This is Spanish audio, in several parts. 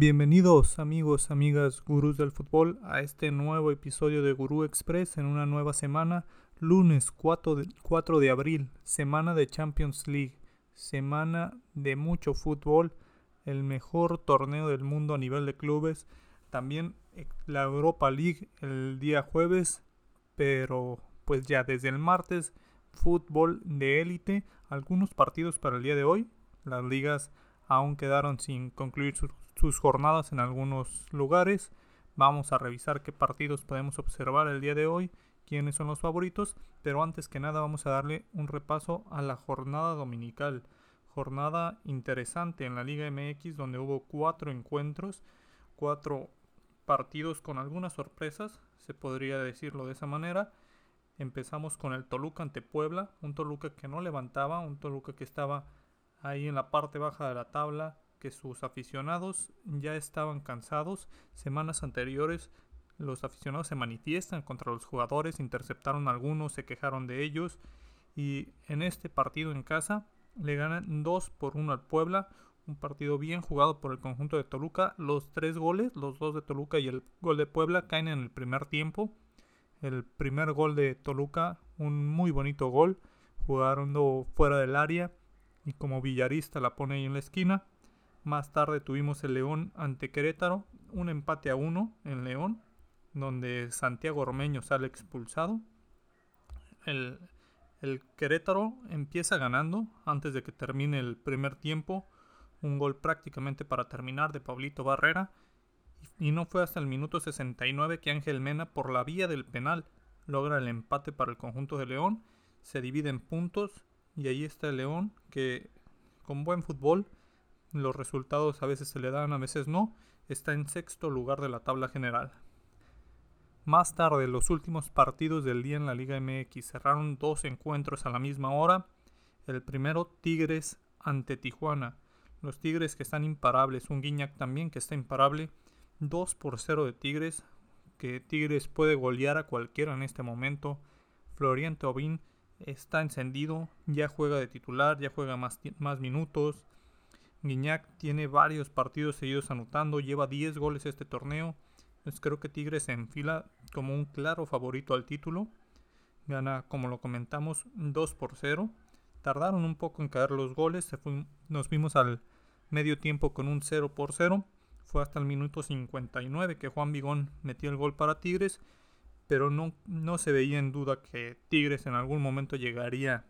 Bienvenidos amigos, amigas, gurús del fútbol a este nuevo episodio de Gurú Express en una nueva semana, lunes 4 de, 4 de abril, semana de Champions League, semana de mucho fútbol, el mejor torneo del mundo a nivel de clubes, también la Europa League el día jueves, pero pues ya desde el martes fútbol de élite, algunos partidos para el día de hoy, las ligas aún quedaron sin concluir sus, jornadas en algunos lugares. Vamos a revisar qué partidos podemos observar el día de hoy, quiénes son los favoritos, pero antes que nada vamos a darle un repaso a la jornada dominical. Jornada interesante en la Liga MX donde hubo cuatro encuentros, cuatro partidos con algunas sorpresas, se podría decirlo de esa manera. Empezamos con el Toluca ante Puebla, un Toluca que no levantaba, un Toluca que estaba ahí en la parte baja de la tabla, que sus aficionados ya estaban cansados. Semanas anteriores los aficionados se manifiestan contra los jugadores, interceptaron algunos, se quejaron de ellos y en este partido en casa le ganan 2 por 1 al Puebla, un partido bien jugado por el conjunto de Toluca. Los tres goles, los dos de Toluca y el gol de Puebla caen en el primer tiempo. El primer gol de Toluca, un muy bonito gol, jugando fuera del área y como villarista la pone ahí en la esquina. Más tarde tuvimos el León ante Querétaro, un empate a uno en León, donde Santiago Ormeño sale expulsado. El, el Querétaro empieza ganando antes de que termine el primer tiempo. Un gol prácticamente para terminar de Pablito Barrera. Y no fue hasta el minuto 69 que Ángel Mena, por la vía del penal, logra el empate para el conjunto de León. Se divide en puntos y ahí está el León que con buen fútbol los resultados a veces se le dan, a veces no. Está en sexto lugar de la tabla general. Más tarde, los últimos partidos del día en la Liga MX cerraron dos encuentros a la misma hora. El primero, Tigres ante Tijuana. Los Tigres que están imparables, un Guiñac también que está imparable. 2 por 0 de Tigres, que Tigres puede golear a cualquiera en este momento. Florian Tobin está encendido, ya juega de titular, ya juega más, más minutos. Guiñac tiene varios partidos seguidos anotando, lleva 10 goles este torneo. Entonces creo que Tigres se enfila como un claro favorito al título. Gana, como lo comentamos, 2 por 0. Tardaron un poco en caer los goles. nos fuimos al medio tiempo con un 0 por 0. Fue hasta el minuto 59 que Juan Vigón metió el gol para Tigres. Pero no, no se veía en duda que Tigres en algún momento llegaría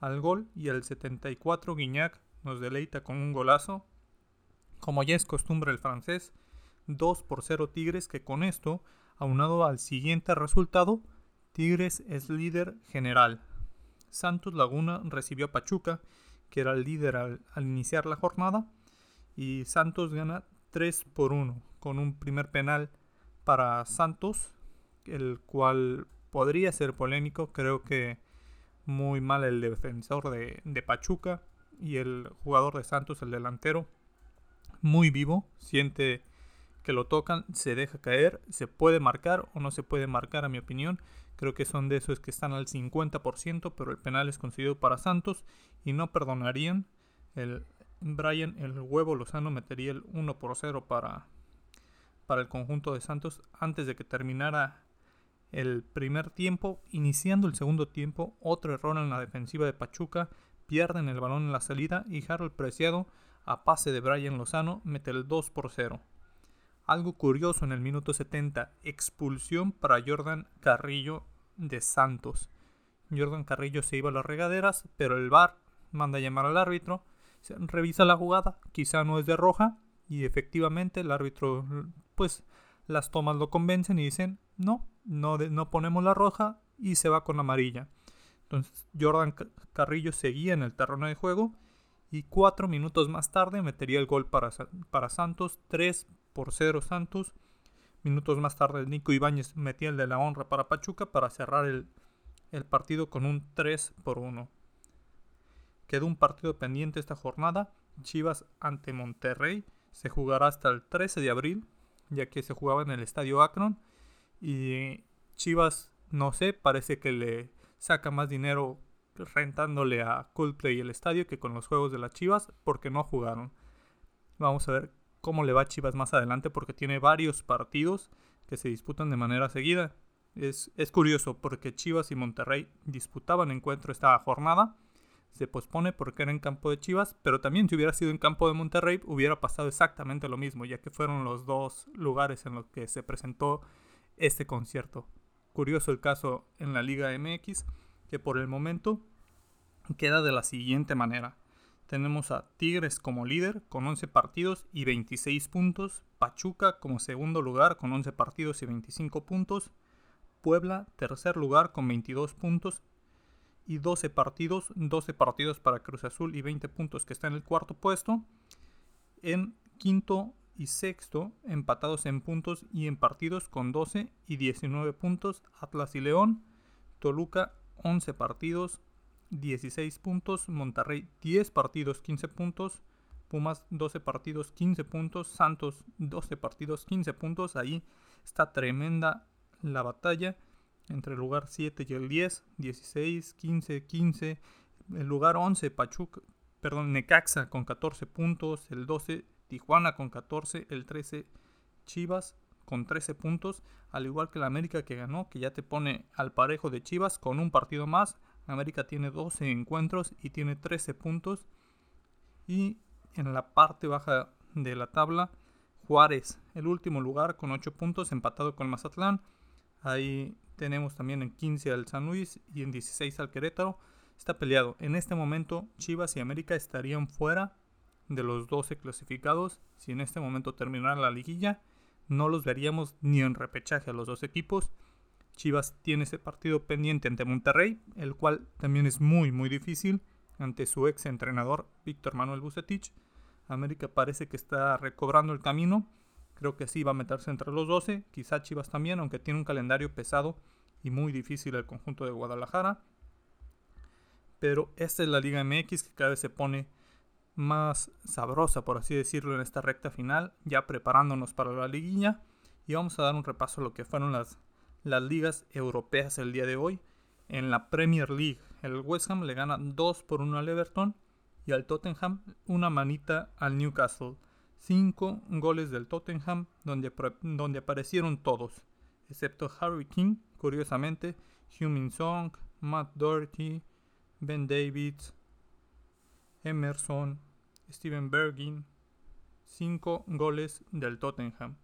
al gol. Y al 74 Guiñac nos deleita con un golazo. Como ya es costumbre el francés, 2 por 0 Tigres, que con esto, aunado al siguiente resultado, Tigres es líder general. Santos Laguna recibió a Pachuca, que era el líder al, iniciar la jornada, y Santos gana 3 por 1, con un primer penal para Santos, el cual podría ser polémico, creo que muy mal el defensor de, Pachuca, y el jugador de Santos, el delantero, muy vivo, siente que lo tocan, se deja caer, se puede marcar o no se puede marcar a mi opinión. Creo que son de esos que están al 50%, pero el penal es concedido para Santos y no perdonarían. El Brian, el huevo Lozano, metería el 1 por 0 para, para el conjunto de Santos antes de que terminara el primer tiempo. Iniciando el segundo tiempo, otro error en la defensiva de Pachuca pierden el balón en la salida y Harold Preciado, a pase de Brian Lozano, mete el 2 por 0. Algo curioso en el minuto 70, expulsión para Jordan Carrillo de Santos. Jordan Carrillo se iba a las regaderas, pero el VAR manda a llamar al árbitro, revisa la jugada, quizá no es de roja, y efectivamente el árbitro, pues las tomas lo convencen y dicen, no, no, no ponemos la roja y se va con la amarilla. Entonces Jordan Carrillo seguía en el terreno de juego y cuatro minutos más tarde metería el gol para, para Santos, 3 por 0 Santos. Minutos más tarde Nico Ibáñez metía el de la honra para Pachuca para cerrar el, el partido con un 3 por 1. Quedó un partido pendiente esta jornada, Chivas ante Monterrey, se jugará hasta el 13 de abril, ya que se jugaba en el estadio Akron. Y Chivas, no sé, parece que le saca más dinero rentándole a Coldplay el estadio que con los juegos de las Chivas porque no jugaron. Vamos a ver cómo le va a Chivas más adelante porque tiene varios partidos que se disputan de manera seguida. Es, es curioso porque Chivas y Monterrey disputaban encuentro esta jornada. Se pospone porque era en campo de Chivas, pero también si hubiera sido en campo de Monterrey hubiera pasado exactamente lo mismo, ya que fueron los dos lugares en los que se presentó este concierto. Curioso el caso en la Liga MX, que por el momento queda de la siguiente manera. Tenemos a Tigres como líder con 11 partidos y 26 puntos, Pachuca como segundo lugar con 11 partidos y 25 puntos, Puebla tercer lugar con 22 puntos y 12 partidos, 12 partidos para Cruz Azul y 20 puntos que está en el cuarto puesto. En quinto y sexto empatados en puntos y en partidos con 12 y 19 puntos Atlas y León, Toluca 11 partidos, 16 puntos, Monterrey 10 partidos, 15 puntos, Pumas 12 partidos, 15 puntos, Santos 12 partidos, 15 puntos. Ahí está tremenda la batalla entre el lugar 7 y el 10, 16, 15, 15, el lugar 11 Pachuca, perdón, Necaxa con 14 puntos, el 12 Tijuana con 14, el 13 Chivas con 13 puntos, al igual que la América que ganó, que ya te pone al parejo de Chivas con un partido más, América tiene 12 encuentros y tiene 13 puntos. Y en la parte baja de la tabla, Juárez, el último lugar con 8 puntos, empatado con Mazatlán. Ahí tenemos también en 15 al San Luis y en 16 al Querétaro. Está peleado. En este momento, Chivas y América estarían fuera de los 12 clasificados. Si en este momento terminara la liguilla, no los veríamos ni en repechaje a los dos equipos. Chivas tiene ese partido pendiente ante Monterrey, el cual también es muy muy difícil ante su ex entrenador Víctor Manuel Bucetich. América parece que está recobrando el camino. Creo que sí va a meterse entre los 12. Quizá Chivas también, aunque tiene un calendario pesado y muy difícil el conjunto de Guadalajara. Pero esta es la Liga MX que cada vez se pone más sabrosa, por así decirlo, en esta recta final, ya preparándonos para la liguilla. Y vamos a dar un repaso a lo que fueron las las ligas europeas el día de hoy. En la Premier League, el West Ham le gana 2 por 1 al Everton y al Tottenham una manita al Newcastle. 5 goles del Tottenham donde, donde aparecieron todos, excepto Harry King, curiosamente, Humin Song, Matt Doherty, Ben Davids, Emerson, Steven Bergin. 5 goles del Tottenham.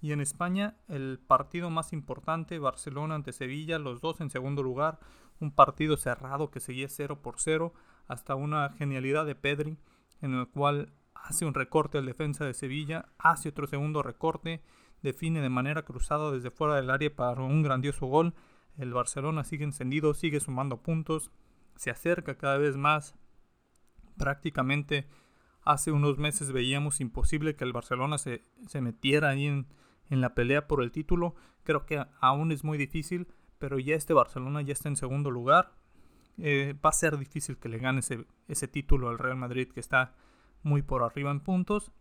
Y en España, el partido más importante, Barcelona ante Sevilla, los dos en segundo lugar, un partido cerrado que seguía 0 por 0, hasta una genialidad de Pedri, en el cual hace un recorte al defensa de Sevilla, hace otro segundo recorte, define de manera cruzada desde fuera del área para un grandioso gol. El Barcelona sigue encendido, sigue sumando puntos, se acerca cada vez más. Prácticamente hace unos meses veíamos imposible que el Barcelona se, se metiera ahí en, en la pelea por el título. Creo que aún es muy difícil, pero ya este Barcelona ya está en segundo lugar. Eh, va a ser difícil que le gane ese, ese título al Real Madrid que está muy por arriba en puntos.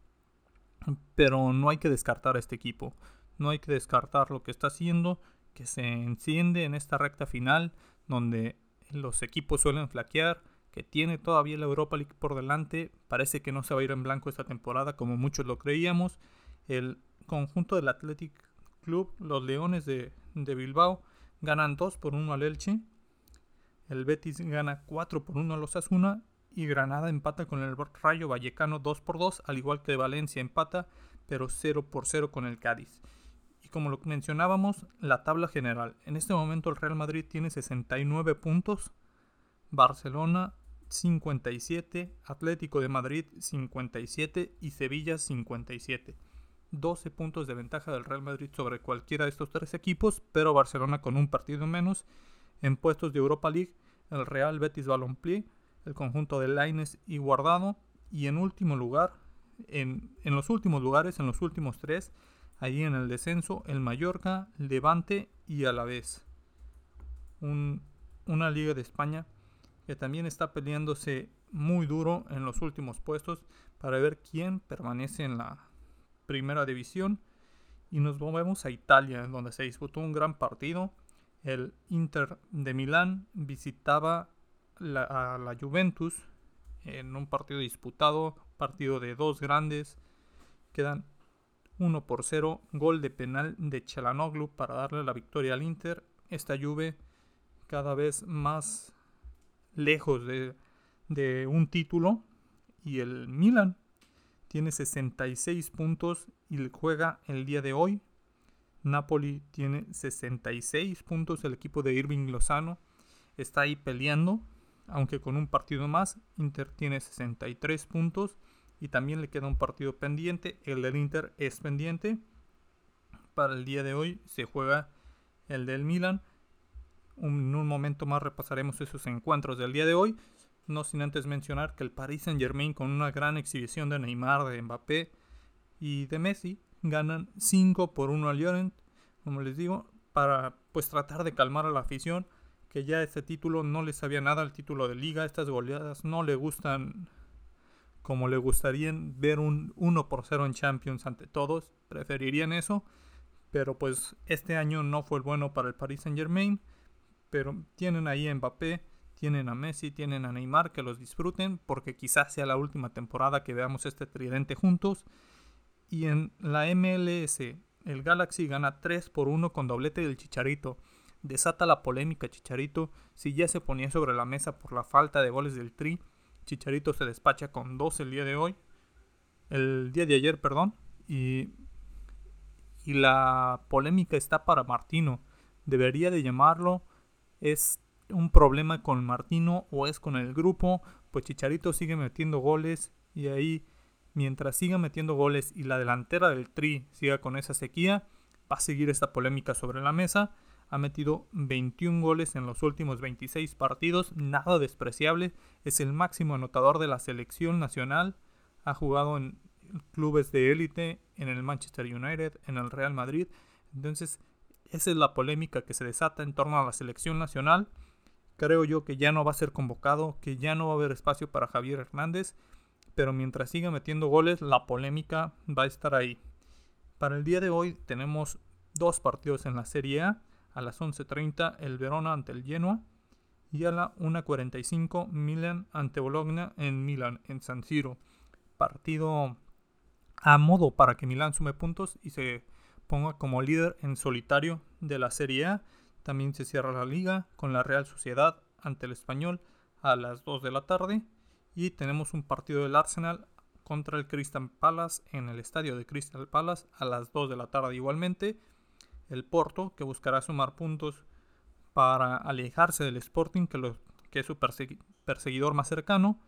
Pero no hay que descartar a este equipo. No hay que descartar lo que está haciendo, que se enciende en esta recta final, donde los equipos suelen flaquear, que tiene todavía la Europa League por delante. Parece que no se va a ir en blanco esta temporada como muchos lo creíamos. El conjunto del Athletic Club, los Leones de, Bilbao, ganan 2 por 1 al Elche. El Betis gana 4 por 1 al Osasuna. Y Granada empata con el Rayo Vallecano 2 por 2, al igual que Valencia empata, pero 0 por 0 con el Cádiz. Y como lo mencionábamos, la tabla general. En este momento el Real Madrid tiene 69 puntos, Barcelona 57, Atlético de Madrid 57 y Sevilla 57. 12 puntos de ventaja del Real Madrid sobre cualquiera de estos tres equipos, pero Barcelona con un partido menos. En puestos de Europa League, el Real Betis Balompié, el conjunto de Laines y Guardado. Y en último lugar, en, los últimos lugares, en los últimos tres, allí en el descenso, el Mallorca, Levante y Alavés. Un, una liga de España que también está peleándose muy duro en los últimos puestos para ver quién permanece en la, primera división. Y nos movemos a Italia, donde se disputó un gran partido. El Inter de Milán visitaba a la Juventus en un partido disputado, partido de dos grandes Quedan 1 por 0, gol de penal de Chalanoglu para darle la victoria al Inter. Esta Juve cada vez más lejos de, un título y el Milan tiene 66 puntos y juega el día de hoy. Napoli tiene 66 puntos, el equipo de Irving Lozano está ahí peleando, aunque con un partido más. Inter tiene 63 puntos y también le queda un partido pendiente. El del Inter es pendiente. Para el día de hoy se juega el del Milan. En un momento más repasaremos esos encuentros del día de hoy. No sin antes mencionar que el Paris Saint Germain con una gran exhibición de Neymar, de Mbappé y de Messi ganan 5 por 1 al Llorent, como les digo, para pues tratar de calmar a la afición que ya este título no le sabía nada al título de liga, estas goleadas no le gustan como le gustarían ver un 1 por 0 en Champions ante todos, preferirían eso, pero pues este año no fue bueno para el Paris Saint Germain, pero tienen ahí a Mbappé, tienen a Messi, tienen a Neymar, que los disfruten, porque quizás sea la última temporada que veamos este tridente juntos. Y en la MLS, el Galaxy gana 3 por 1 con doblete del Chicharito. Desata la polémica Chicharito, si ya se ponía sobre la mesa por la falta de goles del Tri, Chicharito se despacha con 2 el día de hoy, el día de ayer, perdón, y, y la polémica está para Martino. Debería de llamarlo, es un problema con Martino o es con el grupo, pues Chicharito sigue metiendo goles y ahí mientras siga metiendo goles y la delantera del Tri siga con esa sequía, va a seguir esta polémica sobre la mesa. Ha metido 21 goles en los últimos 26 partidos, nada despreciable. Es el máximo anotador de la selección nacional. Ha jugado en clubes de élite, en el Manchester United, en el Real Madrid. Entonces, esa es la polémica que se desata en torno a la selección nacional. Creo yo que ya no va a ser convocado, que ya no va a haber espacio para Javier Hernández. Pero mientras siga metiendo goles, la polémica va a estar ahí. Para el día de hoy tenemos dos partidos en la Serie A a las 11.30 el Verona ante el Genoa y a la 1.45 Milan ante Bologna en Milan, en San Siro. Partido a modo para que Milan sume puntos y se ponga como líder en solitario de la Serie A. También se cierra la liga con la Real Sociedad ante el Español a las 2 de la tarde. Y tenemos un partido del Arsenal contra el Crystal Palace en el estadio de Crystal Palace a las 2 de la tarde igualmente el Porto, que buscará sumar puntos para alejarse del Sporting, que, es su perseguidor más cercano,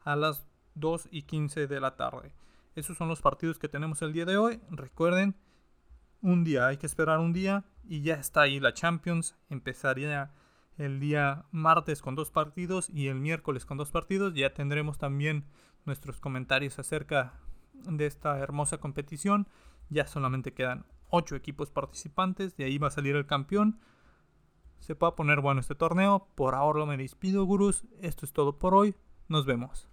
a las 2 y 15 de la tarde. Esos son los partidos que tenemos el día de hoy. Recuerden, un día, hay que esperar un día y ya está ahí la Champions. Empezaría el día martes con dos partidos y el miércoles con dos partidos. Ya tendremos también nuestros comentarios acerca de esta hermosa competición. Ya solamente quedan 8 equipos participantes, de ahí va a salir el campeón. Se puede poner bueno este torneo. Por ahora me despido, gurús. Esto es todo por hoy. Nos vemos.